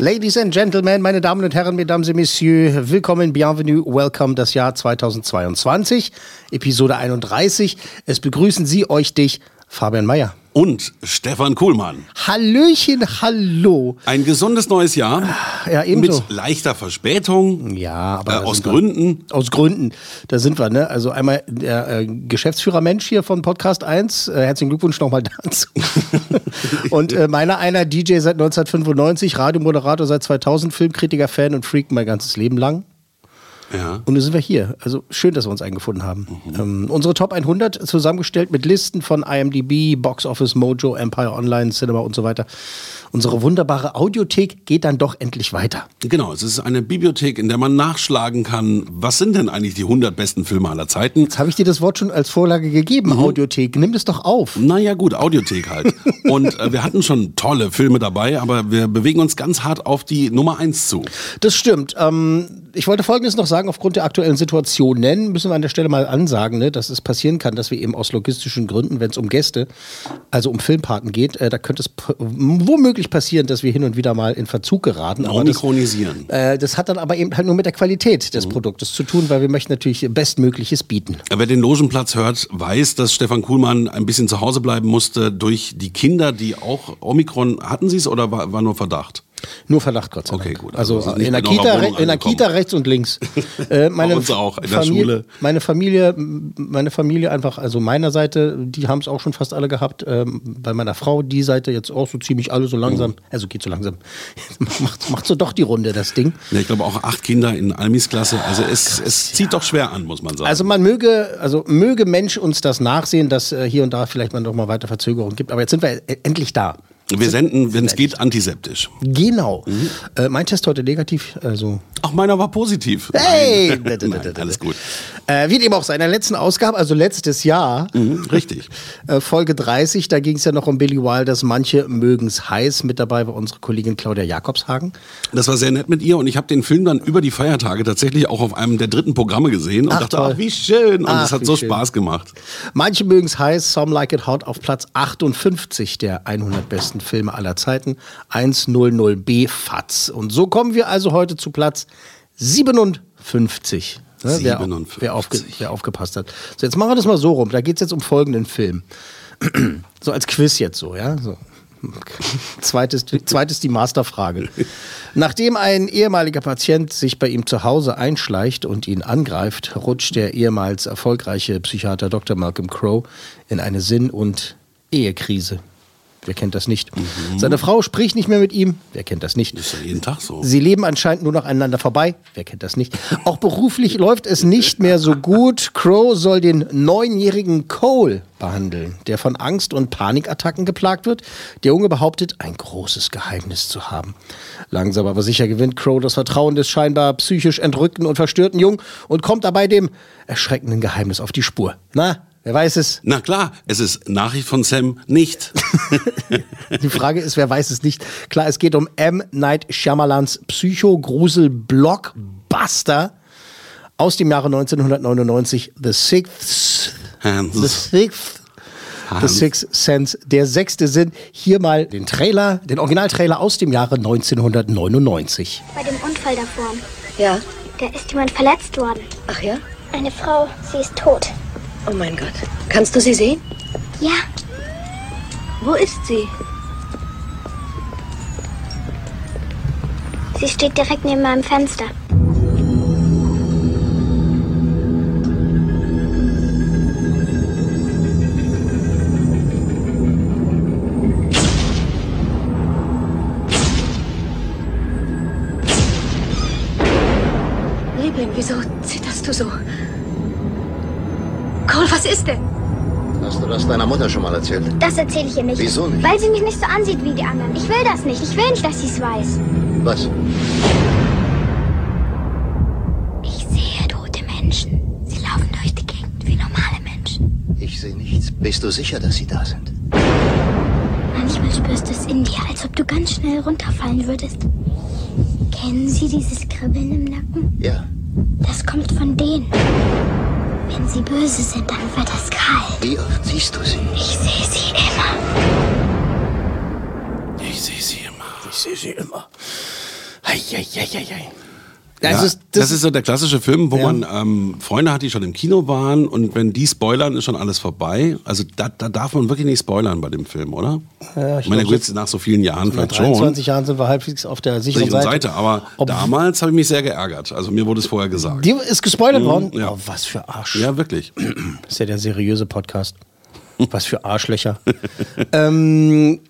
Ladies and Gentlemen, meine Damen und Herren, Mesdames et Messieurs, willkommen, bienvenue, welcome, das Jahr 2022, Episode 31. Es begrüßen Sie euch dich, Fabian Mayer. Und Stefan Kuhlmann. Hallöchen, hallo. Ein gesundes neues Jahr Ja, ebenso. mit leichter Verspätung. Ja, aber Äh, aus sind wir. Gründen. Aus Gründen, da sind wir, ne? Also einmal der äh, Geschäftsführer Mensch hier von Podcast 1, äh, herzlichen Glückwunsch nochmal dazu. und äh, meiner einer DJ seit 1995, Radiomoderator seit 2000, Filmkritiker, Fan und Freak mein ganzes Leben lang. Ja. Und nun sind wir hier. Also schön, dass wir uns eingefunden haben. Ähm, unsere Top 100 zusammengestellt mit Listen von IMDb, Box Office, Mojo, Empire Online, Cinema und so weiter. Unsere wunderbare Audiothek geht dann doch endlich weiter. Genau, es ist eine Bibliothek, in der man nachschlagen kann, was sind denn eigentlich die 100 besten Filme aller Zeiten. Jetzt habe ich dir das Wort schon als Vorlage gegeben, Audiothek. Nimm das doch auf. Naja gut, Audiothek halt. Und äh, wir hatten schon tolle Filme dabei, aber wir bewegen uns ganz hart auf die Nummer 1 zu. Das stimmt. Ähm, ich wollte Folgendes noch sagen, aufgrund der aktuellen Situation nennen, müssen wir an der Stelle mal ansagen, ne, dass es passieren kann, dass wir eben aus logistischen Gründen, wenn es um Gäste, also um Filmpaten geht, äh, da könnte es womöglich passieren, dass wir hin und wieder mal in Verzug geraten. Aber das, Omikronisieren. äh, das hat dann aber eben halt nur mit der Qualität des Produktes zu tun, weil wir möchten natürlich Bestmögliches bieten. Wer den Logenplatz hört, weiß, dass Stefan Kuhlmann ein bisschen zu Hause bleiben musste durch die Kinder, die auch Omikron, hatten sie es oder war, war nur Verdacht? Nur Verdacht, Gott sei Okay, Dank. gut. Also, Also, in, der Kita, in der angekommen. Kita rechts und links. Äh, meine uns auch, in der Familie, Schule. Meine Familie, meine Familie einfach, also meiner Seite, die haben es auch schon fast alle gehabt. Ähm, bei meiner Frau, die Seite jetzt auch so ziemlich alle so langsam. Mhm. Also geht so langsam. macht, macht so doch die Runde, das Ding. Ja, ich glaube auch acht Kinder in Almis Klasse. Also es, es zieht doch schwer an, muss man sagen. Also man möge, also möge Mensch uns das nachsehen, dass äh, hier und da vielleicht man doch mal weiter Verzögerungen gibt. Aber jetzt sind wir e- endlich da. Wir senden, wenn es geht, antiseptisch. Genau. Mhm. Äh, mein Test heute negativ, also Ach, meiner war positiv. Hey! Nein. Nein, alles gut. Äh, wie dem auch sei, in der letzten Ausgabe, also letztes Jahr, Mhm, richtig. äh, Folge 30, da ging es ja noch um Billy Wilders, manche mögen's heiß. Mit dabei war unsere Kollegin Claudia Jakobshagen. Das war sehr nett mit ihr und ich habe den Film dann über die Feiertage tatsächlich auch auf einem der dritten Programme gesehen und Ach, dachte, toll. ach, wie schön. Und es hat so schön. Spaß gemacht. Manche mögen's heiß, Some Like It Hot auf Platz 58 der 100 besten Filme aller Zeiten. 100b FATS. Und so kommen wir also heute zu Platz 57. Ne, wer, 57. Wer, aufge, wer aufgepasst hat. So, jetzt machen wir das mal so rum. Da geht's jetzt um folgenden Film. so als Quiz jetzt so, ja. So. Zweites, zweites die Masterfrage. Nachdem ein ehemaliger Patient sich bei ihm zu Hause einschleicht und ihn angreift, rutscht der ehemals erfolgreiche Psychiater Dr. Malcolm Crowe in eine Sinn- und Ehekrise. Wer kennt das nicht? Seine Frau spricht nicht mehr mit ihm. Wer kennt das nicht? Ist ja jeden Tag so. Sie leben anscheinend nur noch aneinander vorbei. Wer kennt das nicht? Auch beruflich läuft es nicht mehr so gut. Crow soll den neunjährigen Cole behandeln, der von Angst und Panikattacken geplagt wird. Der Junge behauptet, ein großes Geheimnis zu haben. Langsam aber sicher gewinnt Crow das Vertrauen des scheinbar psychisch entrückten und verstörten Jungen und kommt dabei dem erschreckenden Geheimnis auf die Spur. Na, wer weiß es? Na klar, es ist Nachricht von Sam nicht. Die Frage ist, wer weiß es nicht. Klar, es geht um M. Night Shyamalans Psycho-Grusel-Blockbuster aus dem Jahre 1999, The Sixth, Hans. The Sixth, The Hans. Sixth Sense, der sechste Sinn. Hier mal den Trailer, den Originaltrailer aus dem Jahre 1999. Bei dem Unfall davor, Ja. da ist jemand verletzt worden. Ach ja? Eine Frau, sie ist tot. Oh mein Gott. Kannst du sie sehen? Ja, Wo ist sie? sie steht direkt neben meinem Fenster. Deiner Mutter schon mal erzählt? Das erzähle ich ihr nicht. Wieso nicht? Weil sie mich nicht so ansieht wie die anderen. Ich will das nicht. Ich will nicht, dass sie es weiß. Was? Ich sehe tote Menschen. Sie laufen durch die Gegend wie normale Menschen. Ich sehe nichts. Bist du sicher, dass sie da sind? Manchmal spürst du es in dir, als ob du ganz schnell runterfallen würdest. Kennen Sie dieses Kribbeln im Nacken? Ja. Das kommt von denen. Wenn sie böse sind, dann wird es kalt. Wie oft siehst du sie? Ich sehe sie immer. Ich sehe sie immer. Ich sehe sie immer. Hei, hei, hei, hei, hei. Ja, Also es- das, ist so der klassische Film, wo Ja. man ähm, Freunde hat, die schon im Kino waren und wenn die spoilern, ist schon alles vorbei. Also da, da darf man wirklich nicht spoilern bei dem Film, oder? Ja, ich meine, glaub, nach so vielen Jahren Nach vielleicht schon. 23 Jahren sind wir halbwegs auf der sicheren sicheren Seite. Seite. Aber Ob- damals habe ich mich sehr geärgert. Also mir wurde es vorher gesagt. Dir ist gespoilert Mhm, worden? ja. Oh, was für Arsch. ja, wirklich. Das ist ja der seriöse Podcast. Was für Arschlöcher. ähm,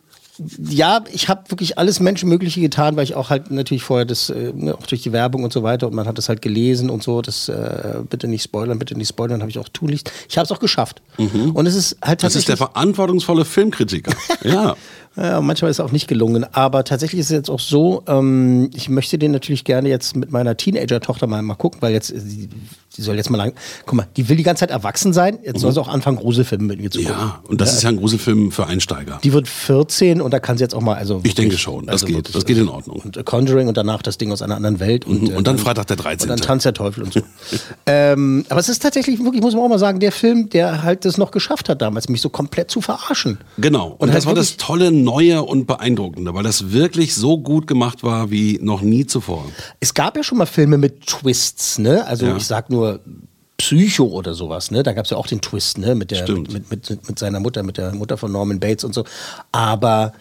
ja, ich habe wirklich alles Menschenmögliche getan, weil ich auch halt natürlich vorher das, äh, ne, auch durch die Werbung und so weiter und man hat das halt gelesen und so, das äh, bitte nicht spoilern, bitte nicht spoilern, habe ich auch tunlichst. Ich habe es auch geschafft. Und es ist halt Mhm. Das ist der tatsächlich. verantwortungsvolle Filmkritiker. ja. Ja, manchmal ist es auch nicht gelungen. Aber tatsächlich ist es jetzt auch so, ähm, ich möchte den natürlich gerne jetzt mit meiner Teenager-Tochter mal, mal gucken, weil jetzt, äh, die, die soll jetzt mal lang, guck mal, die will die ganze Zeit erwachsen sein, jetzt soll sie auch anfangen, Gruselfilme mit mir zu gucken. ja, und das ist ja ein Gruselfilm für Einsteiger. Die wird 14 und da kann sie jetzt auch mal, also. Ich denke schon, das also geht, wirklich, das geht in Ordnung. Und äh, Conjuring und danach das Ding aus einer anderen Welt. Und, Mhm, äh, und dann Freitag der 13.. Und dann Tanz der Teufel und so. ähm, aber es ist tatsächlich, wirklich, muss man auch mal sagen, der Film, der halt das noch geschafft hat damals, mich so komplett zu verarschen. Genau. Und, Und das halt war das tolle, neue und beeindruckende, weil das wirklich so gut gemacht war wie noch nie zuvor. Es gab ja schon mal Filme mit Twists, ne? Also Ja. ich sag nur Psycho oder sowas, ne? Da gab es ja auch den Twist, ne? Mit der mit, mit, mit seiner Mutter, mit der Mutter von Norman Bates und so. Aber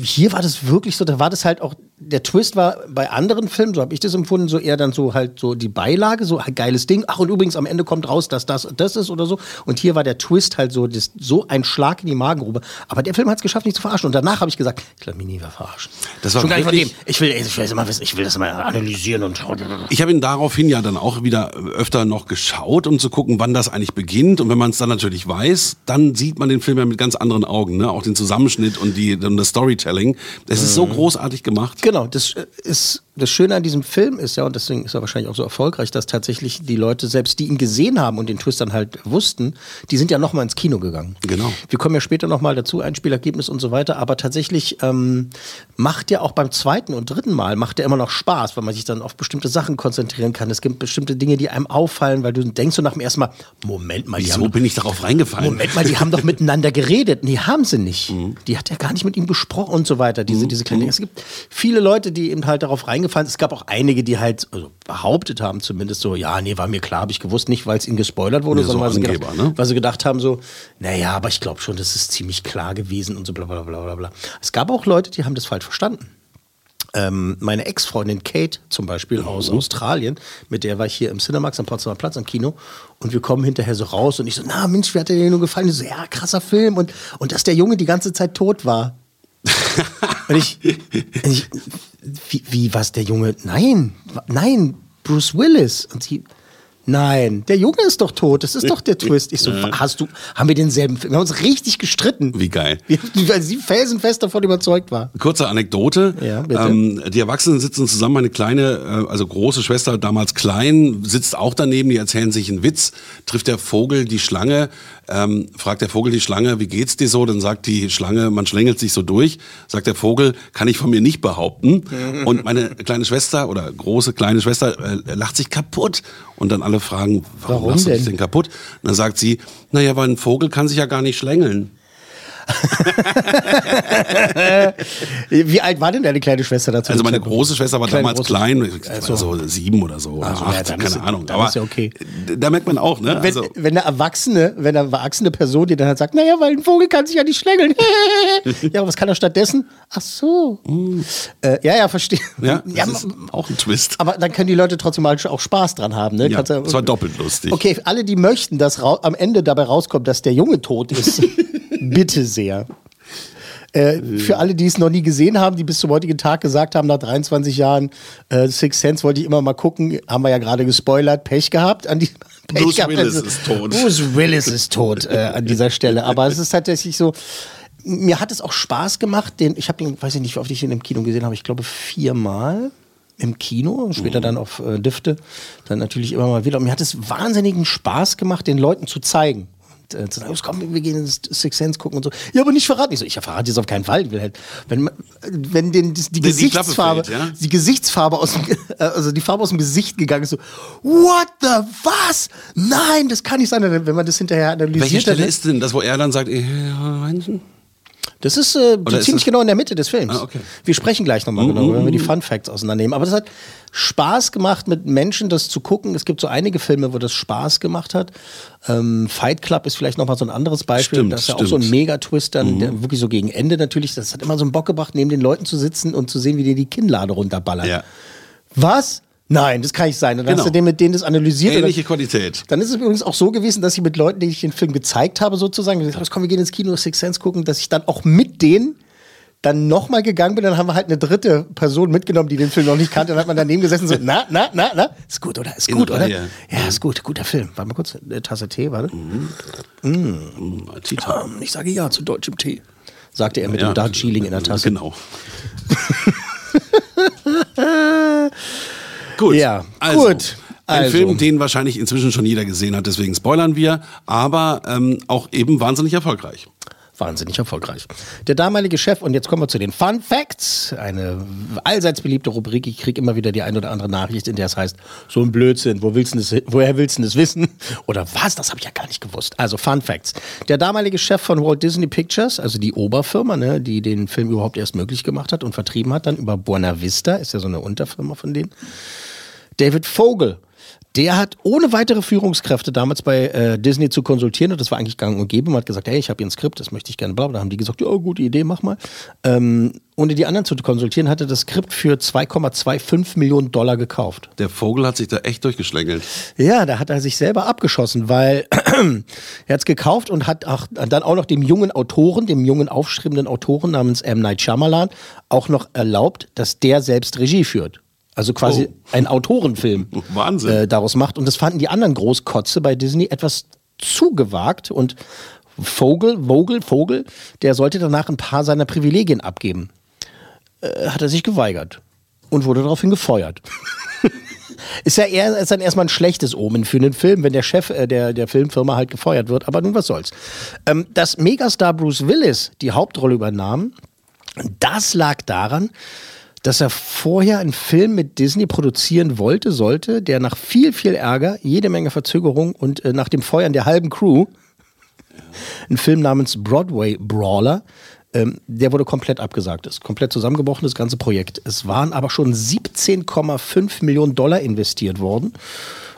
hier war das wirklich so, da war das halt auch, der Twist war bei anderen Filmen, so habe ich das empfunden, so eher dann so halt so die Beilage, so ein geiles Ding. Ach, und übrigens am Ende kommt raus, dass das und das ist oder so. Und hier war der Twist halt so, das, so ein Schlag in die Magengrube. Aber der Film hat es geschafft, mich zu verarschen. Und danach habe ich gesagt, ich lasse mich nie mehr verarschen. Das war Schon gar nicht von dem. Ich will, ich will das mal wissen, ich will das mal analysieren und Ich habe ihn daraufhin ja dann auch wieder öfter noch geschaut, um zu gucken, wann das eigentlich beginnt. Und wenn man es dann natürlich weiß, dann sieht man den Film ja mit ganz anderen Augen. Ne? Auch den Zusammenschnitt und, die, und das Storytelling. Es ist so großartig gemacht. Genau, das äh, ist das Schöne an diesem Film ist ja, und deswegen ist er wahrscheinlich auch so erfolgreich, dass tatsächlich die Leute, selbst die ihn gesehen haben und den Twist dann halt wussten, die sind ja nochmal ins Kino gegangen. Genau. Wir kommen ja später nochmal dazu, Einspielergebnis und so weiter, aber tatsächlich ähm, macht ja auch beim zweiten und dritten Mal, macht ja immer noch Spaß, weil man sich dann auf bestimmte Sachen konzentrieren kann. Es gibt bestimmte Dinge, die einem auffallen, weil du denkst so nach dem ersten Mal, Moment mal, Wieso haben bin ich darauf reingefallen? Moment mal, die haben doch miteinander geredet. Nee, haben sie nicht. Die hat ja gar nicht mit ihm gesprochen und so weiter. Diese, diese kleinen Dinge. Es gibt viele Leute, die eben halt darauf reingefallen sind. Es gab auch einige, die halt also behauptet haben, zumindest so, ja, nee, war mir klar, habe ich gewusst, nicht, weil es ihnen gespoilert wurde, so sondern weil, sie Angeber, gedacht, ne? weil sie gedacht haben, so, naja, aber ich glaube schon, das ist ziemlich klar gewesen und so bla bla bla bla bla. Es gab auch Leute, die haben das falsch verstanden. Ähm, meine Ex-Freundin Kate zum Beispiel aus Australien, mit der war ich hier im Cinemax am Potsdamer Platz am Kino und wir kommen hinterher so raus und ich so, na Mensch, wie hat der dir nur gefallen? Ich so, ja, krasser Film und, und dass der Junge die ganze Zeit tot war. und ich, ich wie, wie was der Junge? Nein, nein, Bruce Willis. Und sie, nein, der Junge ist doch tot, das ist doch der Twist. Ich so, hast du, haben wir denselben Film? Wir haben uns richtig gestritten. Wie geil. Weil sie felsenfest davon überzeugt war. Kurze Anekdote. Ja, bitte. Ähm, die Erwachsenen sitzen zusammen, meine kleine, äh, also große Schwester, damals klein, sitzt auch daneben, die erzählen sich einen Witz, trifft der Vogel die Schlange, ähm, fragt der Vogel die Schlange, wie geht's dir so? Dann sagt die Schlange, man schlängelt sich so durch, sagt der Vogel, kann ich von mir nicht behaupten. Und meine kleine Schwester oder große kleine Schwester äh, lacht sich kaputt. Und dann alle fragen, warum, Warum lachst du dich denn? denn kaputt? Und dann sagt sie, naja, weil ein Vogel kann sich ja gar nicht schlängeln. Wie alt war denn deine kleine Schwester dazu? Also meine große Schwester war Kleine, damals große- klein, Also. so sieben oder so, oder Also, ja, acht, dann keine ist- Ahnung. Aber ja okay. da merkt man auch, ne? Wenn, Also, wenn eine Erwachsene, wenn eine erwachsene Person, die dann halt sagt, naja, weil ein Vogel kann sich ja nicht schlängeln. ja, aber was kann er stattdessen? Ach so. Äh, ja, ja, verstehe. Ja, das ja, auch ein Twist. aber dann können die Leute trotzdem mal auch Spaß dran haben. Ne? Ja, es war doppelt lustig. Okay, alle, die möchten, dass am Ende dabei rauskommt, dass der Junge tot ist, bitte sehr. Äh, für alle, die es noch nie gesehen haben, die bis zum heutigen Tag gesagt haben, nach 23 Jahren äh, Six Sense wollte ich immer mal gucken, haben wir ja gerade gespoilert, Pech gehabt an die Pech Bruce gehabt, Willis also- ist tot. Bruce Willis ist tot äh, an dieser Stelle. Aber es ist tatsächlich so. Mir hat es auch Spaß gemacht, den, ich habe ihn, weiß ich nicht, wie oft ich ihn im Kino gesehen habe, ich glaube viermal im Kino, später dann auf äh, Düfte, dann natürlich immer mal wieder. Und mir hat es wahnsinnigen Spaß gemacht, den Leuten zu zeigen. Und, äh, zu sagen, "Los, komm, wir gehen ins Six Sense gucken und so. Ja, aber nicht verraten. Ich so, ich verrate jetzt auf keinen Fall. Halt, wenn, wenn den, die, die die Gesichtsfarbe, fällt, ja? die Gesichtsfarbe aus dem, äh, also die Farbe aus dem Gesicht gegangen ist, so, what the, was? Nein, das kann nicht sein. Wenn man das hinterher analysiert, Welche Stelle dann- ist denn das, wo er dann sagt, äh, Heinzen? Das ist äh, so ziemlich genau in der Mitte des Films. Ah, okay. Wir sprechen gleich nochmal genau, wenn wir die Fun Facts auseinandernehmen. Aber das hat Spaß gemacht, mit Menschen das zu gucken. Es gibt so einige Filme, wo das Spaß gemacht hat. Ähm, Fight Club ist vielleicht nochmal so ein anderes Beispiel. Stimmt, das ist ja auch so ein. Megatwist dann, der wirklich so gegen Ende natürlich. Das hat immer so einen Bock gebracht, neben den Leuten zu sitzen und zu sehen, wie die die Kinnlade runterballern. Ja. Was? Nein, das kann nicht sein. Dann Genau. hast du den mit denen das analysiert. Ähnliche oder- Qualität. dann ist es übrigens auch so gewesen, dass ich mit Leuten, denen ich den Film gezeigt habe, sozusagen, gesagt habe, komm, wir gehen ins Kino Six Sense gucken, dass ich dann auch mit denen dann nochmal gegangen bin, dann haben wir halt eine dritte Person mitgenommen, die den Film noch nicht kannte, dann hat man daneben gesessen und so, na, na, na, na, ist gut, oder? Ist In gut, der oder? Ja, ist gut, guter Film. Warte mal kurz, eine Tasse Tee, warte. Tita. Ähm, Ich sage ja zu deutschem Tee, sagte er mit dem Darjeeling in der Tasse. Genau. gut. Ja, also, gut. Ein Also. Film, den wahrscheinlich inzwischen schon jeder gesehen hat, deswegen spoilern wir, aber ähm, auch eben wahnsinnig erfolgreich. Wahnsinnig erfolgreich. Der damalige Chef, und jetzt kommen wir zu den Fun Facts, eine allseits beliebte Rubrik. Ich kriege immer wieder die ein oder andere Nachricht, in der es heißt, so ein Blödsinn, wo willst das, woher willst du das wissen? Oder was, das habe ich ja gar nicht gewusst. Also Fun Facts. Der damalige Chef von Walt Disney Pictures, also die Oberfirma, ne, die den Film überhaupt erst möglich gemacht hat und vertrieben hat, dann über Buena Vista, ist ja so eine Unterfirma von denen. David Vogel. Der hat ohne weitere Führungskräfte damals bei äh, Disney zu konsultieren, und das war eigentlich gang und gäbe, man hat gesagt, hey, ich habe hier ein Skript, das möchte ich gerne, bla. Da haben die gesagt, ja, gute Idee, mach mal. Ähm, ohne die anderen zu konsultieren, hat er das Skript für 2,25 Millionen Dollar gekauft. Der Vogel hat sich da echt durchgeschlängelt. Ja, da hat er sich selber abgeschossen, weil er hat es gekauft und hat auch, dann auch noch dem jungen Autoren, dem jungen aufschreibenden Autoren namens M. Night Shyamalan auch noch erlaubt, dass der selbst Regie führt. Also quasi Oh. ein Autorenfilm Wahnsinn. Äh, daraus macht. Und das fanden die anderen Großkotze bei Disney etwas zu gewagt und Vogel, Vogel, Vogel, der sollte danach ein paar seiner Privilegien abgeben. Äh, hat er sich geweigert und wurde daraufhin gefeuert. Ist ja eher, ist dann erstmal ein schlechtes Omen für einen Film, wenn der Chef äh, der, der Filmfirma halt gefeuert wird. Aber nun, was soll's. Ähm, dass Megastar Bruce Willis die Hauptrolle übernahm, das lag daran, dass er vorher einen Film mit Disney produzieren wollte, sollte, der nach viel, viel Ärger, jede Menge Verzögerung und äh, nach dem Feuern der halben Crew, ein Film namens Broadway Brawler, ähm, der wurde komplett abgesagt. Ist komplett zusammengebrochen, das ganze Projekt. Es waren aber schon 17,5 Millionen Dollar investiert worden.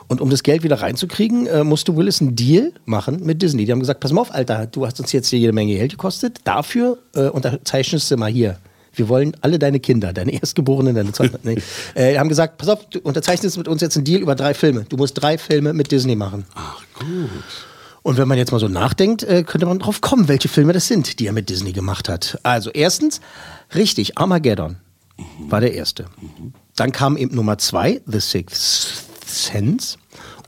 Und um das Geld wieder reinzukriegen, äh, musste Willis einen Deal machen mit Disney. Die haben gesagt, pass mal auf, Alter, du hast uns jetzt hier jede Menge Geld gekostet. Dafür äh, unterzeichnest du mal hier. Wir wollen alle deine Kinder, deine Erstgeborenen, deine zweite, nee, äh, haben gesagt, pass auf, du unterzeichnest mit uns jetzt einen Deal über drei Filme. Du musst drei Filme mit Disney machen. Ach gut. Und wenn man jetzt mal so nachdenkt, äh, könnte man drauf kommen, welche Filme das sind, die er mit Disney gemacht hat. Also erstens, richtig, Armageddon war der erste. Dann kam eben Nummer zwei, The Sixth Sense.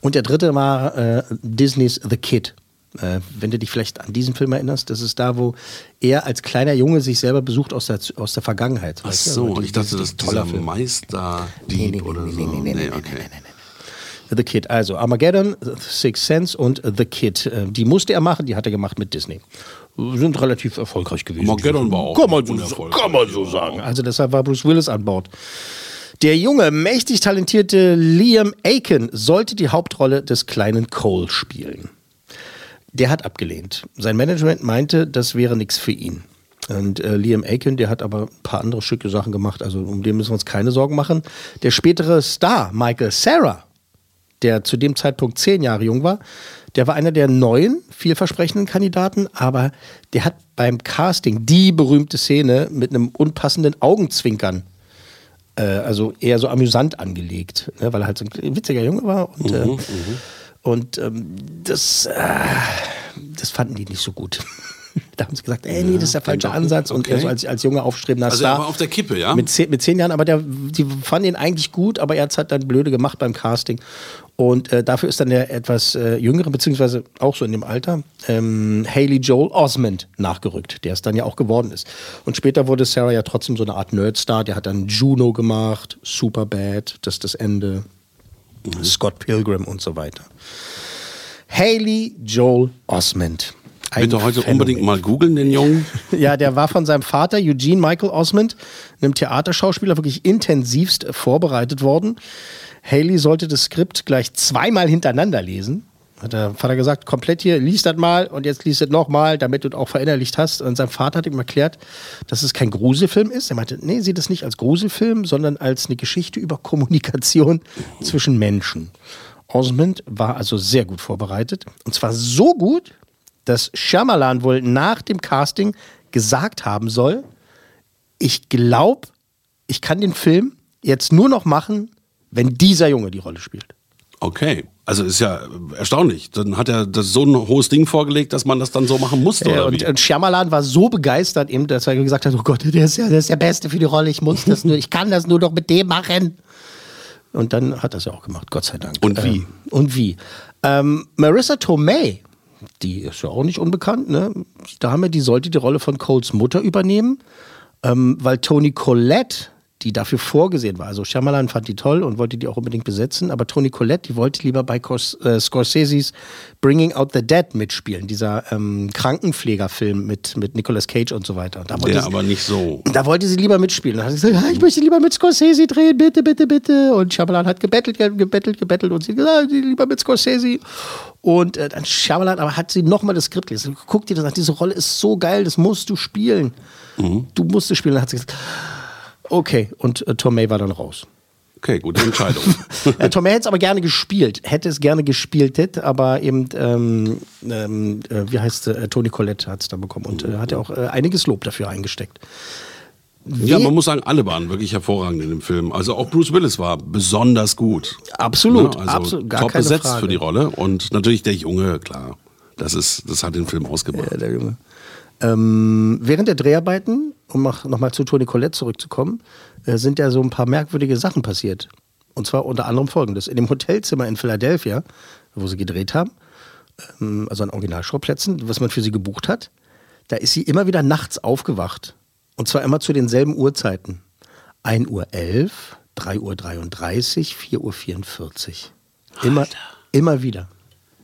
Und der dritte war äh, Disneys The Kid. Äh, wenn du dich vielleicht an diesen Film erinnerst, das ist da, wo er als kleiner Junge sich selber besucht aus der, aus der Vergangenheit. Ach so, Also ich dachte, das ist toller dieser Film. Meisterdieb Nee, nee, nee, oder nee, so. nee, nee, nee, nee, okay. nee, nee, nee. The Kid, also Armageddon, The Sixth Sense und The Kid. Äh, Die musste er machen, die hat er gemacht mit Disney. Sind relativ erfolgreich gewesen. Armageddon war auch kann man, so, kann man so sagen. Also deshalb war Bruce Willis an Bord. Der junge, mächtig talentierte Liam Aiken sollte die Hauptrolle des kleinen Cole spielen. Der hat abgelehnt. Sein Management meinte, das wäre nichts für ihn. Und äh, Liam Aiken, der hat aber ein paar andere Stücke Sachen gemacht, also um den müssen wir uns keine Sorgen machen. Der spätere Star, Michael Sarah, der zu dem Zeitpunkt zehn Jahre jung war, der war einer der neuen, vielversprechenden Kandidaten, aber der hat beim Casting die berühmte Szene mit einem unpassenden Augenzwinkern, äh, also eher so amüsant angelegt, ne, weil er halt so ein witziger Junge war. Und, äh, und ähm, das, äh, das fanden die nicht so gut. da haben sie gesagt, ey, nee, das ist der falsche. Ansatz. Und Okay. er so als, als junger aufstrebender Also Star. er war auf der Kippe, ja? Mit zehn, mit zehn Jahren, aber der, die fanden ihn eigentlich gut, aber er hat es halt dann blöde gemacht beim Casting. Und äh, dafür ist dann der etwas äh, jüngere, beziehungsweise auch so in dem Alter, ähm, Haley Joel Osment nachgerückt, der es dann ja auch geworden ist. Und später wurde Sarah ja trotzdem so eine Art Nerdstar. Der hat dann Juno gemacht, Superbad, das ist das Ende, Scott Pilgrim und so weiter. Haley Joel Osment. Ein Bitte heute Phänomen. unbedingt mal googeln, den Jungen. Ja, der war von seinem Vater Eugene Michael Osmond, einem Theaterschauspieler, wirklich intensivst vorbereitet worden. Haley sollte das Skript gleich zweimal hintereinander lesen. Hat der Vater gesagt, komplett hier, lies das mal und jetzt lies das nochmal, damit du es auch verinnerlicht hast. Und sein Vater hat ihm erklärt, dass es kein Gruselfilm ist. Er meinte, nee, sieh das nicht als Gruselfilm, sondern als eine Geschichte über Kommunikation zwischen Menschen. Osmond war also sehr gut vorbereitet. Und zwar so gut, dass Shyamalan wohl nach dem Casting gesagt haben soll, ich glaube, ich kann den Film jetzt nur noch machen, wenn dieser Junge die Rolle spielt. Okay. Also ist ja erstaunlich. Dann hat er das so ein hohes Ding vorgelegt, dass man das dann so machen musste. Äh, oder und, wie? und Shyamalan war so begeistert, eben, dass er gesagt hat: Oh Gott, der ist, ja, der ist der Beste für die Rolle. Ich muss das nur, ich kann das nur noch mit dem machen. Und dann hat er es ja auch gemacht, Gott sei Dank. Und wie? Ähm, und wie? Ähm, Marissa Tomei, die ist ja auch nicht unbekannt, ne? Die Dame, die sollte die Rolle von Coles Mutter übernehmen, ähm, weil Toni Collette, die dafür vorgesehen war, also Shyamalan fand die toll und wollte die auch unbedingt besetzen, aber Toni Collette, die wollte lieber bei Cors äh, Scorseses Bringing Out the Dead mitspielen, dieser ähm, Krankenpflegerfilm mit, mit Nicolas Cage und so weiter. Und da wollte Der sie- aber nicht so. da wollte sie lieber mitspielen. Da hat sie gesagt, "Ah, ich möchte lieber mit Scorsese drehen, bitte, bitte, bitte. Und Shyamalan hat gebettelt, ge- gebettelt, gebettelt und sie gesagt, "Ah, lieber mit Scorsese. Und äh, dann Shyamalan aber hat sie nochmal das Skript gelesen. Guck dir das an, diese Rolle ist so geil, das musst du spielen. Du musst es spielen. Dann hat sie gesagt, okay. Und äh, Tomei war dann raus. Okay, gute Entscheidung. Äh, Tomei hätte es aber gerne gespielt, hätte es gerne gespielt, aber eben, ähm, ähm, äh, wie heißt äh, Toni Collette hat es dann bekommen und äh, hat ja auch äh, einiges Lob dafür eingesteckt. ja, man muss sagen, alle waren wirklich hervorragend in dem Film. Also auch Bruce Willis war besonders gut. Absolut, Ne? also absolut, gar top keine besetzt Frage. für die Rolle. Und natürlich der Junge, klar. Das, ist, das hat den Film ausgemacht. Ja, der Junge. Ähm, während der Dreharbeiten, um nochmal zu Toni Collette zurückzukommen, äh, sind ja so ein paar merkwürdige Sachen passiert. Und zwar unter anderem folgendes. In dem Hotelzimmer in Philadelphia, wo sie gedreht haben, ähm, also an Originalschauplätzen, was man für sie gebucht hat, da ist sie immer wieder nachts aufgewacht. Und zwar immer zu denselben Uhrzeiten. 1 Uhr 11, 3 Uhr 33, 4 Uhr 44. Immer, immer wieder.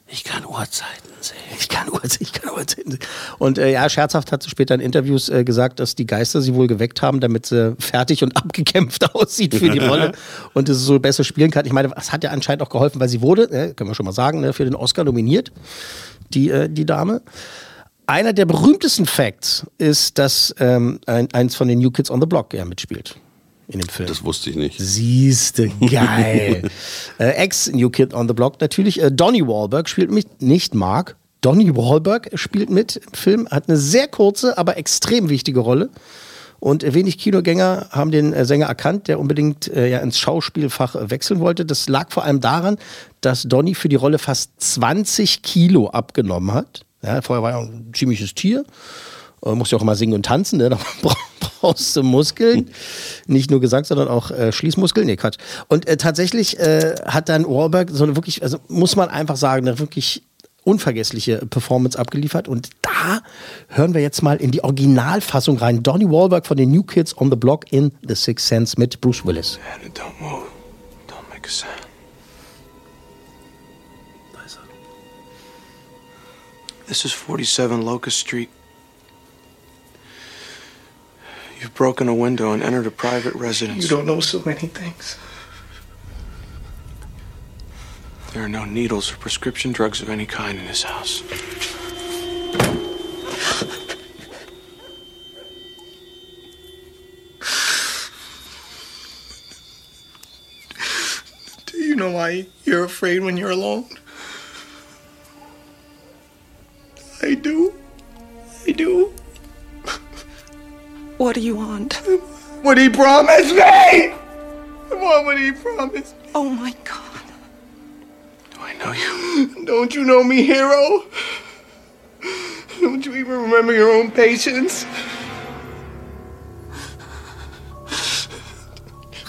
Ich kann Uhrzeiten sehen. Ich kann Uhrzeiten, ich kann Uhrzeiten. sehen. Und äh, ja, scherzhaft hat sie später in Interviews äh, gesagt, dass die Geister sie wohl geweckt haben, damit sie fertig und abgekämpft aussieht für die Rolle und es so besser spielen kann. Ich meine, das hat ja anscheinend auch geholfen, weil sie wurde, äh, können wir schon mal sagen, ne, für den Oscar nominiert, die, äh, die Dame. Einer der berühmtesten Facts ist, dass ähm, ein, eins von den New Kids on the Block ja mitspielt in dem Film. Das wusste ich nicht. Siehste, geil. äh, Ex-New Kid on the Block natürlich. Äh, Donny Wahlberg spielt mit, nicht Mark. Donny Wahlberg spielt mit im Film, hat eine sehr kurze, aber extrem wichtige Rolle. Und wenig Kinogänger haben den äh, Sänger erkannt, der unbedingt äh, ja, ins Schauspielfach wechseln wollte. Das lag vor allem daran, dass Donny für die Rolle fast 20 Kilo abgenommen hat. Ja, vorher war er ein ziemliches Tier. Äh, muss ja auch immer singen und tanzen, ne? da bra- brauchst du Muskeln. Nicht nur Gesang, sondern auch äh, Schließmuskeln. Nee, Quatsch. Und äh, tatsächlich äh, hat dann Wahlberg so eine wirklich, also muss man einfach sagen, eine wirklich unvergessliche Performance abgeliefert. Und da hören wir jetzt mal in die Originalfassung rein. Donny Wahlberg von den New Kids on the Block in The Sixth Sense mit Bruce Willis. Hannah, don't move. Don't make a sound. This is 47 Locust Street. You've broken a window and entered a private residence. You don't know so many things. There are no needles or prescription drugs of any kind in this house. Do you know why you're afraid when you're alone? What do you want? What he promised me! What would he promise me? Oh my god. Do I know you? Don't you know me, hero? Don't you even remember your own patients?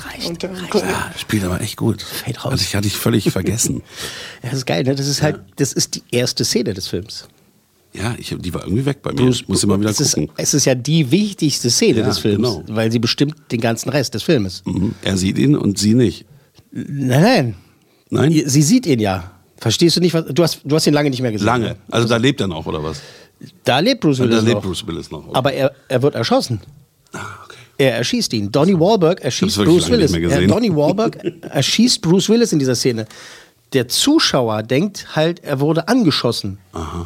Reicht, reicht. Ja, spielt aber echt gut. Fade raus. Also ich hatte ich völlig vergessen. Ja, das ist geil, ne? Das ist halt, das ist die erste Szene des Films. Ja, ich, die war irgendwie weg bei mir. ich muss immer wieder es ist, gucken. es ist ja die wichtigste Szene Ja, des Films, genau. weil sie bestimmt den ganzen Rest des Filmes. Mhm. Er sieht ihn und sie nicht. Nein, nein. Nein? Sie sieht ihn ja. Verstehst du nicht, was, du hast, du hast ihn lange nicht mehr gesehen. Lange. Also da lebt er noch, oder was? Da lebt Bruce Da Willis lebt noch. Bruce Willis noch. Aber er, er wird erschossen. Ah, okay. Er erschießt ihn. Donnie Wahlberg erschießt Bruce Willis. Donnie Wahlberg erschießt Bruce Willis in dieser Szene. Der Zuschauer denkt halt, er wurde angeschossen.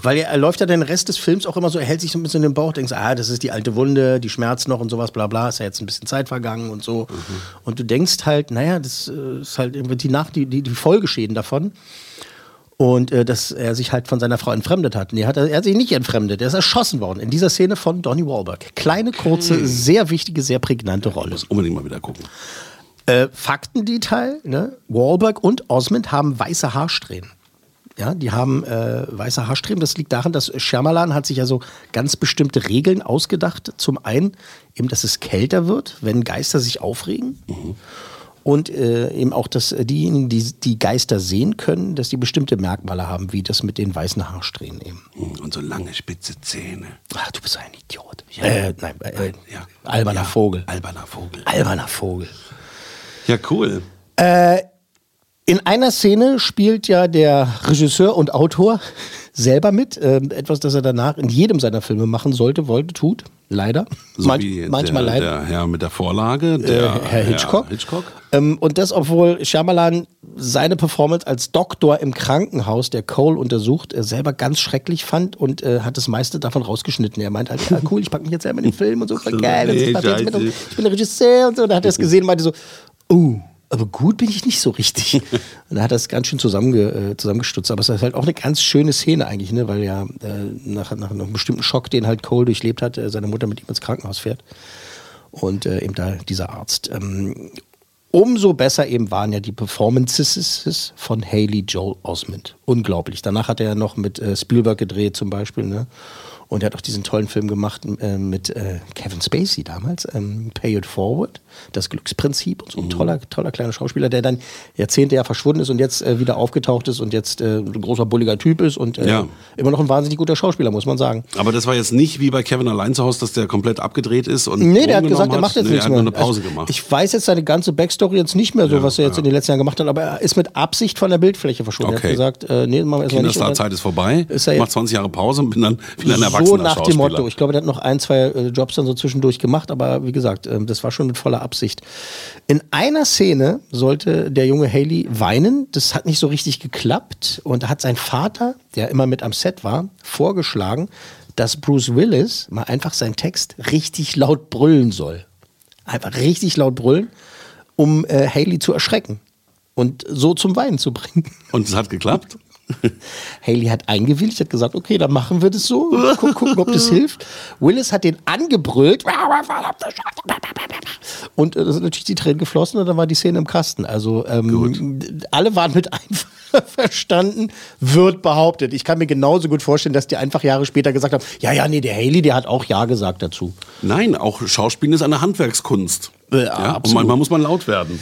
Weil er, er läuft ja den Rest des Films auch immer so, er hält sich so ein bisschen in den Bauch, denkst, ah, das ist die alte Wunde, die schmerzt noch und sowas, bla bla, ist ja jetzt ein bisschen Zeit vergangen und so. Und du denkst halt, naja, das äh, ist halt irgendwie die, Nach die, die, die Folgeschäden davon. Und äh, dass er sich halt von seiner Frau entfremdet hat. Nee, hat er, er hat sich nicht entfremdet. Er ist erschossen worden. In dieser Szene von Donnie Wahlberg. Kleine, kurze, sehr wichtige, sehr prägnante Rolle. Muss unbedingt mal wieder gucken. Äh, Faktendetail: ne? Wahlberg und Osmond haben weiße Haarsträhnen. Ja, die haben äh, weiße Haarsträhnen. Das liegt daran, dass Shyamalan hat sich ja so ganz bestimmte Regeln ausgedacht. Zum einen eben, dass es kälter wird, wenn Geister sich aufregen. Und äh, eben auch, dass diejenigen, die die Geister sehen können, dass die bestimmte Merkmale haben, wie das mit den weißen Haarsträhnen eben. Und so lange spitze Zähne. Ach, du bist ein Idiot. Äh, nein, äh, ja. alberner Ja, Vogel. Alberner Vogel. Alberner Vogel. Ja, cool. In einer Szene spielt ja der Regisseur und Autor selber mit. Ähm, etwas, das er danach in jedem seiner Filme machen sollte, wollte, tut. Leider. So Manch, manchmal der, leider. Der Herr mit der Vorlage, der äh, Herr Hitchcock. Hitchcock. Ähm, und das, obwohl Shyamalan seine Performance als Doktor im Krankenhaus, der Cole untersucht, äh, selber ganz schrecklich fand und äh, hat das meiste davon rausgeschnitten. Er meint halt, ja cool, ich packe mich jetzt selber in den Film und so, geil. Und ich, jetzt mit und ich bin der Regisseur und so. Und dann hat er es gesehen und meinte so, oh, aber gut bin ich nicht so richtig. und da hat es ganz schön zusammenge, äh, zusammengestutzt. Aber es ist halt auch eine ganz schöne Szene eigentlich, ne? weil ja äh, nach, nach einem bestimmten Schock, den halt Cole durchlebt hat, äh, seine Mutter mit ihm ins Krankenhaus fährt. Und äh, eben da dieser Arzt. Ähm, umso besser eben waren ja die Performances von Haley Joel Osment. Unglaublich. Danach hat er ja noch mit Spielberg gedreht zum Beispiel. Ne? Und er hat auch diesen tollen Film gemacht mit Kevin Spacey damals, ähm, Pay It Forward, das Glücksprinzip und so ein toller, toller kleiner Schauspieler, der dann Jahrzehnte ja verschwunden ist und jetzt äh, wieder aufgetaucht ist und jetzt äh, ein großer bulliger Typ ist und äh, Ja. immer noch ein wahnsinnig guter Schauspieler, muss man sagen. Aber das war jetzt nicht wie bei Kevin allein zu Hause, dass der komplett abgedreht ist und Nee, der hat gesagt, genommen er macht jetzt nee, nichts Er hat mehr. nur eine Pause Also, gemacht. Ich weiß jetzt seine ganze Backstory jetzt nicht mehr so, Ja, was er jetzt ja. in den letzten Jahren gemacht hat, aber er ist mit Absicht von der Bildfläche verschwunden. Er Okay. hat gesagt, äh, nee, machen wir erstmal nicht. Kinderstarzeit ist vorbei. Ist er Ich mach jetzt- 20 Jahre Pause und bin dann wieder ein so erwachsener nach dem. Motto. Ich glaube, der hat noch ein, zwei äh, Jobs dann so zwischendurch gemacht, aber wie gesagt, ähm, das war schon mit voller Absicht. In einer Szene sollte der junge Haley weinen. Das hat nicht so richtig geklappt. Und da hat sein Vater, der immer mit am Set war, vorgeschlagen, dass Bruce Willis mal einfach seinen Text richtig laut brüllen soll. Einfach richtig laut brüllen, um äh, Haley zu erschrecken und so zum Weinen zu bringen. Und es hat geklappt. Haley hat eingewilligt, hat gesagt, okay, dann machen wir das so. Guck, gucken, ob das hilft. Willis hat den angebrüllt. Und äh, da sind natürlich die Tränen geflossen und dann war die Szene im Kasten. Also ähm, alle waren mit einverstanden, wird behauptet. Ich kann mir genauso gut vorstellen, dass die einfach Jahre später gesagt haben, ja, ja, nee, der Haley, der hat auch Ja gesagt dazu. Nein, auch Schauspielen ist eine Handwerkskunst. Äh, ja, und manchmal muss man laut werden.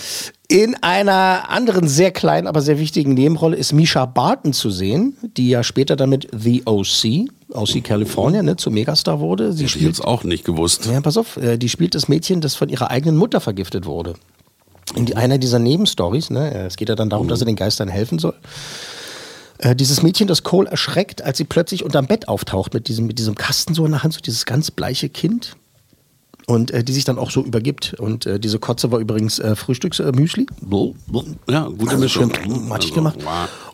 In einer anderen sehr kleinen, aber sehr wichtigen Nebenrolle ist Misha Barton zu sehen, die ja später dann mit The OC, OC California, ne, zu Megastar wurde. Sie Hätte ich jetzt auch nicht gewusst. Ja, pass auf, äh, die spielt das Mädchen, das von ihrer eigenen Mutter vergiftet wurde. In die, einer dieser Nebenstories, ne, äh, es geht ja dann darum, dass er den Geistern helfen soll. Äh, dieses Mädchen, das Cole erschreckt, als sie plötzlich unterm Bett auftaucht mit diesem, mit diesem Kasten so in der Hand, so dieses ganz bleiche Kind. Und äh, die sich dann auch so übergibt. Und äh, diese Kotze war übrigens äh, Frühstücksmüsli. Ja, gute Also Mischung. schön matschig Also, gemacht.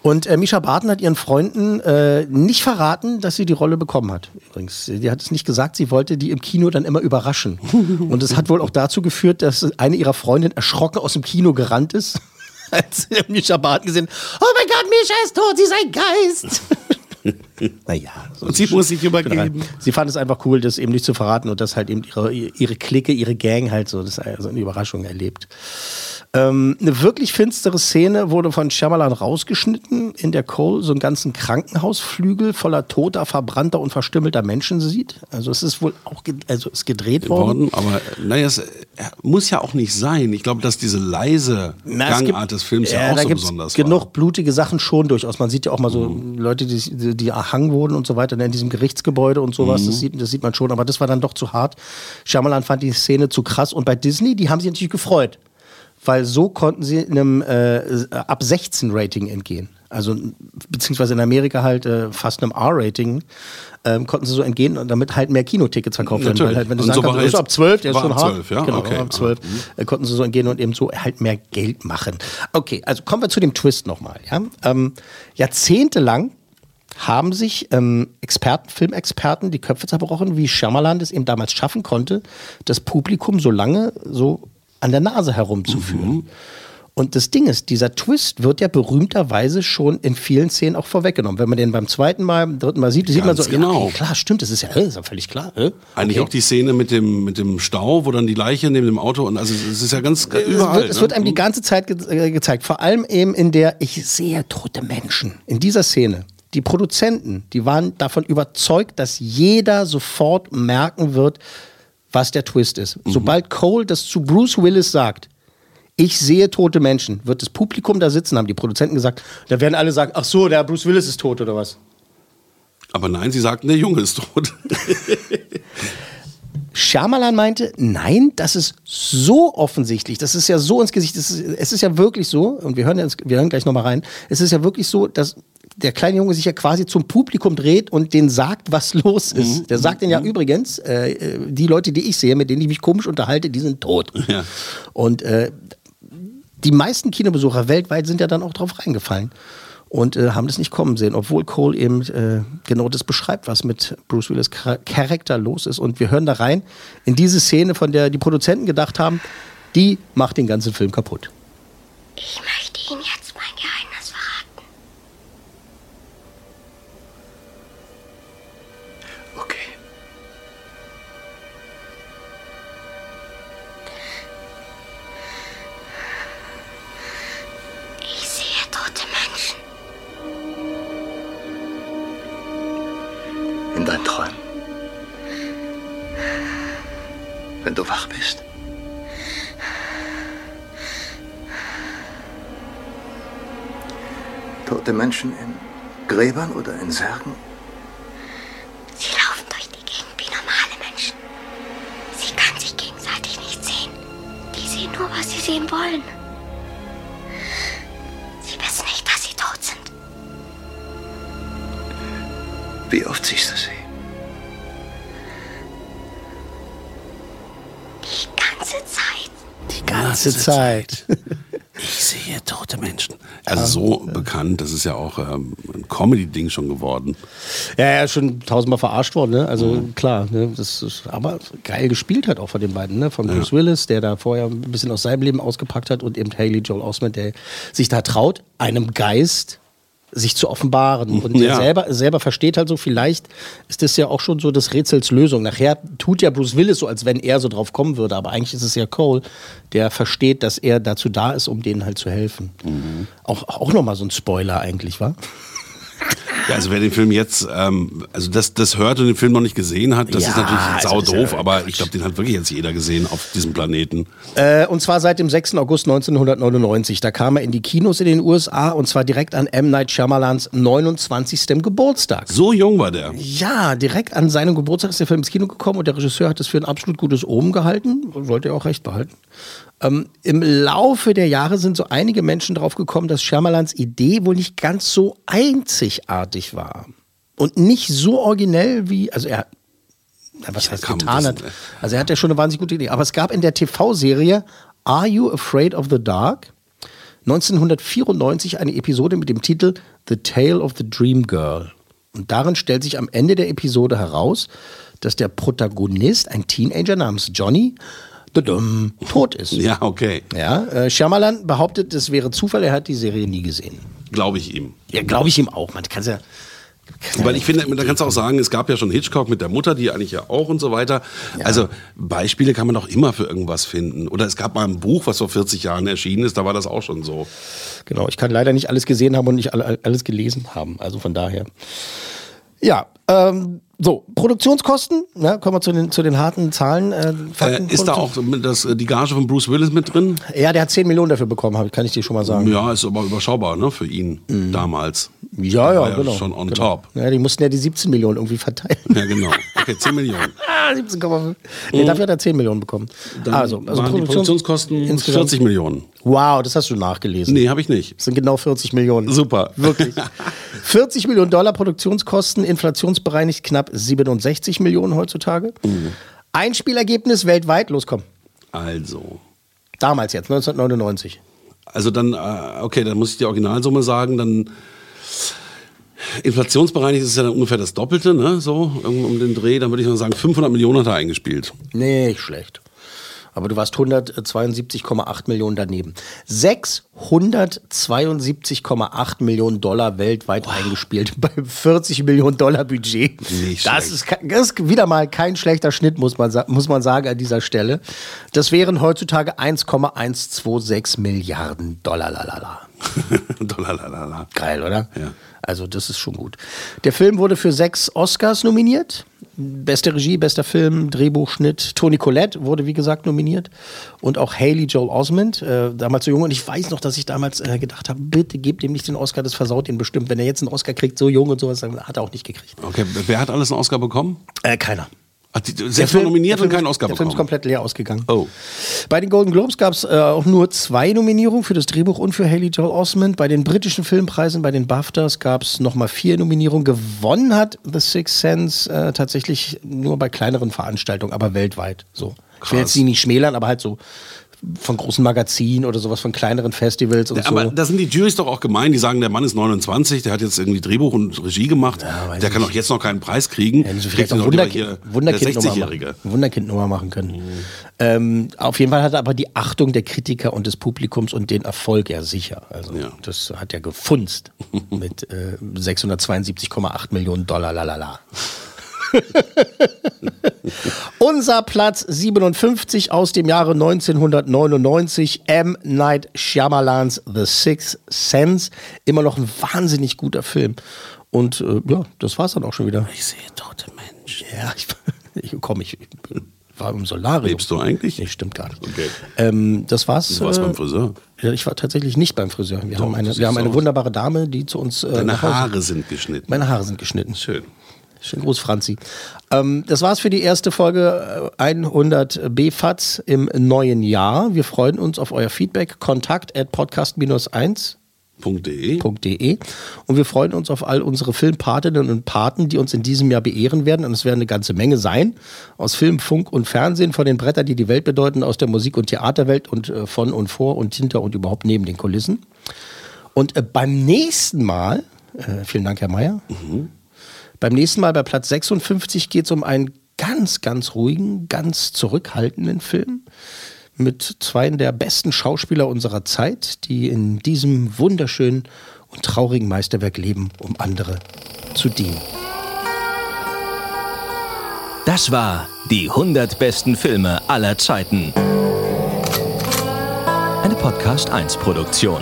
Und äh, Misha Barton hat ihren Freunden äh, nicht verraten, dass sie die Rolle bekommen hat. Übrigens, die hat es nicht gesagt, sie wollte die im Kino dann immer überraschen. Und es hat wohl auch dazu geführt, dass eine ihrer Freundinnen erschrocken aus dem Kino gerannt ist, als sie Misha Barton gesehen Oh mein Gott, Misha ist tot, sie ist ein Geist. naja. So Und sie muss sich übergeben. Sie fand es einfach cool, das eben nicht zu verraten und dass halt eben ihre, ihre Clique, ihre Gang halt so, das also eine Überraschung erlebt. Ähm, eine wirklich finstere Szene wurde von Shyamalan rausgeschnitten, in der Cole so einen ganzen Krankenhausflügel voller toter, verbrannter und verstümmelter Menschen sieht. Also es ist wohl auch ge also ist gedreht worden. worden. Aber naja, es muss ja auch nicht sein. Ich glaube, dass diese leise Na, Gangart gibt- des Films ja, Ja, auch da so besonders genug blutige Sachen schon durchaus. Man sieht ja auch mal so Mhm. Leute, die, die, die erhangen wurden und so weiter in diesem Gerichtsgebäude und sowas. Mhm. Das, sieht, das sieht man schon. Aber das war dann doch zu hart. Shyamalan fand die Szene zu krass. Und bei Disney, die haben sich natürlich gefreut. Weil so konnten sie einem äh, ab 16 Rating entgehen. Also beziehungsweise in Amerika halt äh, fast einem R-Rating ähm, konnten sie so entgehen und damit halt mehr Kinotickets verkauft werden. Weil halt, wenn du Und sagen so kannst, das ist ab 12, der ist schon hart. 12, ja? Genau, Okay. ab 12 äh, konnten sie so entgehen und eben so halt mehr Geld machen. Okay, also kommen wir zu dem Twist nochmal. Ja? Ähm, jahrzehntelang haben sich ähm, Experten, Filmexperten die Köpfe zerbrochen, wie Shyamalan das eben damals schaffen konnte, das Publikum so lange so an der Nase herumzuführen. Und das Ding ist, dieser Twist wird ja berühmterweise schon in vielen Szenen auch vorweggenommen. Wenn man den beim zweiten Mal, beim dritten Mal sieht, sieht man so, genau. ja, okay, klar, stimmt, das ist ja, äh, ist ja völlig klar. Äh? Eigentlich auch die Szene mit dem, mit dem Stau, wo dann die Leiche neben dem Auto und also es ist ja ganz Es überall. wird, es ne? wird einem die ganze Zeit ge äh, gezeigt. Vor allem eben in der Ich sehe tote Menschen. In dieser Szene. Die Produzenten, die waren davon überzeugt, dass jeder sofort merken wird, was der Twist ist. Sobald Cole das zu Bruce Willis sagt, ich sehe tote Menschen, wird das Publikum da sitzen, haben die Produzenten gesagt, da werden alle sagen, ach so, der Bruce Willis ist tot oder was? Aber nein, sie sagten, der Junge ist tot. Shyamalan meinte, nein, das ist so offensichtlich, das ist ja so ins Gesicht, ist, es ist ja wirklich so, und wir hören, jetzt, wir hören gleich nochmal rein, es ist ja wirklich so, dass der kleine Junge sich ja quasi zum Publikum dreht und denen sagt, was los ist. Der sagt denen ja übrigens, äh, äh, die Leute, die ich sehe, mit denen ich mich komisch unterhalte, die sind tot. Ja. Und äh, die meisten Kinobesucher weltweit sind ja dann auch drauf reingefallen und äh, haben das nicht kommen sehen, obwohl Cole eben äh, genau das beschreibt, was mit Bruce Willis Char- Charakter los ist. Und wir hören da rein in diese Szene, von der die Produzenten gedacht haben, die macht den ganzen Film kaputt. Ich möchte Ihnen jetzt Tote Menschen in Gräbern oder in Särgen? Sie laufen durch die Gegend wie normale Menschen. Sie können sich gegenseitig nicht sehen. Die sehen nur, was sie sehen wollen. Sie wissen nicht, dass sie tot sind. Wie oft siehst du sie? Die ganze Zeit. Die ganze Zeit. Ich sehe tote Menschen. Also so bekannt, das ist ja auch ähm, ein Comedy-Ding schon geworden. Ja, ja, schon tausendmal verarscht worden, ne? Also klar, ne? Das ist aber geil gespielt hat auch von den beiden, ne? Von Bruce Willis, der da vorher ein bisschen aus seinem Leben ausgepackt hat und eben Haley Joel Osment, der sich da traut, einem Geist sich zu offenbaren. Und Ja. selber, selber versteht halt so, vielleicht ist das ja auch schon so des Rätsels Lösung. Nachher tut ja Bruce Willis so, als wenn er so drauf kommen würde, aber eigentlich ist es ja Cole, der versteht, dass er dazu da ist, um denen halt zu helfen. Auch, auch nochmal so ein Spoiler eigentlich, wa? Ja, also wer den Film jetzt, ähm, also das, das hört und den Film noch nicht gesehen hat, das Ja, ist natürlich also sau ist doof, ja aber ich glaube, den hat wirklich jetzt jeder gesehen auf diesem Planeten. Äh, und zwar seit dem 6. August 1999. Da kam er in die Kinos in den USA und zwar direkt an M. Night Shyamalans 29. Geburtstag. So jung war der. Ja, direkt an seinem Geburtstag ist der Film ins Kino gekommen und der Regisseur hat es für ein absolut gutes Omen gehalten. Sollte er auch recht behalten. Ähm, Im Laufe der Jahre sind so einige Menschen drauf gekommen, dass Shyamalans Idee wohl nicht ganz so einzigartig war. Und nicht so originell wie, also er, was heißt getan das- hat. Also er hat ja schon eine wahnsinnig gute Idee. Aber es gab in der TV-Serie Are You Afraid of the Dark? 1994 eine Episode mit dem Titel The Tale of the Dream Girl. Und darin stellt sich am Ende der Episode heraus, dass der Protagonist, ein Teenager namens Johnny, dudum, tot ist. Ja, okay. Ja, äh, Shyamalan behauptet, es wäre Zufall, er hat die Serie nie gesehen. Glaube ich ihm. Ja, glaube ich ihm auch. Man kann ja. Weil ich finde, da kannst du auch sagen, es gab ja schon Hitchcock mit der Mutter, die eigentlich ja auch und so weiter. Also Beispiele kann man doch immer für irgendwas finden. Oder es gab mal ein Buch, was vor 40 Jahren erschienen ist, da war das auch schon so. Genau, ich kann leider nicht alles gesehen haben und nicht alle- alles gelesen haben. Also von daher. Ja, ähm, so, Produktionskosten, ja, kommen wir zu den, zu den harten Zahlen. Äh, Äh, ist da auch das, die Gage von Bruce Willis mit drin? Ja, der hat 10 Millionen dafür bekommen, kann ich dir schon mal sagen. Ja, ist aber überschaubar, ne, für ihn damals. Ja, ja, ja genau. schon on genau. top. Ja, die mussten ja die 17 Millionen irgendwie verteilen. Ja, genau. Okay, 10 Millionen. Ah, 17,5. Nee, dafür hat er 10 Millionen bekommen. Dann also, also Produktions- Produktionskosten insgesamt- 40 Millionen. Wow, das hast du nachgelesen. Nee, habe ich nicht. Das sind genau 40 Millionen. Super. Wirklich. 40 Millionen Dollar Produktionskosten, inflationsbereinigt knapp 67 Millionen heutzutage. Mhm. Einspielergebnis weltweit, los komm. Also. Damals jetzt, 1999. Also dann, äh, okay, dann muss ich die Originalsumme sagen, dann inflationsbereinigt ist es ja dann ungefähr das Doppelte, ne? So, um, um den Dreh, dann würde ich mal sagen, 500 Millionen hat er eingespielt. Nicht schlecht. Aber du warst 172,8 Millionen daneben. 672,8 Millionen Dollar weltweit eingespielt beim 40 Millionen Dollar Budget. Nicht das ist, das ist wieder mal kein schlechter Schnitt, muss man, muss man sagen, an dieser Stelle. Das wären heutzutage 1,126 Milliarden Dollar. Lalala. Dollarlalala. Geil, oder? Ja. Also, das ist schon gut. Der Film wurde für sechs Oscars nominiert. Beste Regie, bester Film, Drehbuch, Schnitt. Toni Collette wurde, wie gesagt, nominiert. Und auch Haley Joel Osment, äh, damals so jung. Und ich weiß noch, dass ich damals äh, gedacht habe, bitte gebt ihm nicht den Oscar, das versaut ihn bestimmt. Wenn er jetzt einen Oscar kriegt, so jung und sowas, dann hat er auch nicht gekriegt. Okay, wer hat alles einen Oscar bekommen? Äh, keiner. Hat die, nominiert der und Film keinen ist- Oscar Der Film ist bekommen? komplett leer ausgegangen. Oh. Bei den Golden Globes gab es äh, auch nur zwei Nominierungen für das Drehbuch und für Haley Joel Osment. Bei den britischen Filmpreisen, bei den BAFTAs gab es nochmal vier Nominierungen. Gewonnen hat The Sixth Sense äh, tatsächlich nur bei kleineren Veranstaltungen, aber weltweit. So. Ich will jetzt sie nicht schmälern, aber halt so von großen Magazinen oder sowas, von kleineren Festivals und Aber so. da sind die Juries doch auch gemein, die sagen, der Mann ist 29, der hat jetzt irgendwie Drehbuch und Regie gemacht, weiß der kann doch jetzt noch keinen Preis kriegen. Sie Kriegt vielleicht auch Wunderkind, Wunderkind-Nummer 60-Jährige. machen, können. Ähm, auf jeden Fall hat er aber die Achtung der Kritiker und des Publikums und den Erfolg ja sicher. Also Ja. das hat er gefunzt mit äh, 672,8 Millionen Dollar. Lalala. Unser Platz 57 aus dem Jahre 1999, M. Night Shyamalans The Sixth Sense. Immer noch ein wahnsinnig guter Film. Und äh, ja, das war's dann auch schon wieder. Ich sehe tote Menschen. Ja, ich, ich komm, ich war im Solarium. Lebst du eigentlich? Nee, stimmt gar nicht. Okay. Ähm, das war's. Du warst äh, beim Friseur. Ja, ich war tatsächlich nicht beim Friseur. Wir Doch, haben eine, wir haben eine wunderbare Dame, die zu uns. Äh, Deine Haare sind geschnitten. Meine Haare sind geschnitten. Schön. Schönen Gruß, Franzi. Ähm, das war's für die erste Folge äh, 100 BFATS im neuen Jahr. Wir freuen uns auf euer Feedback. Kontakt at podcast-1 .de. www.filmpate.de. Und wir freuen uns auf all unsere Filmpatinnen und Paten, die uns in diesem Jahr beehren werden. Und es werden eine ganze Menge sein. Aus Film, Funk und Fernsehen, von den Brettern, die die Welt bedeuten, aus der Musik- und Theaterwelt und äh, von und vor und hinter und überhaupt neben den Kulissen. Und äh, beim nächsten Mal, äh, vielen Dank, Herr Mayer. Beim nächsten Mal bei Platz 56 geht es um einen ganz, ganz ruhigen, ganz zurückhaltenden Film mit zwei der besten Schauspieler unserer Zeit, die in diesem wunderschönen und traurigen Meisterwerk leben, um andere zu dienen. Das war die 100 besten Filme aller Zeiten. Eine Podcast 1 Produktion.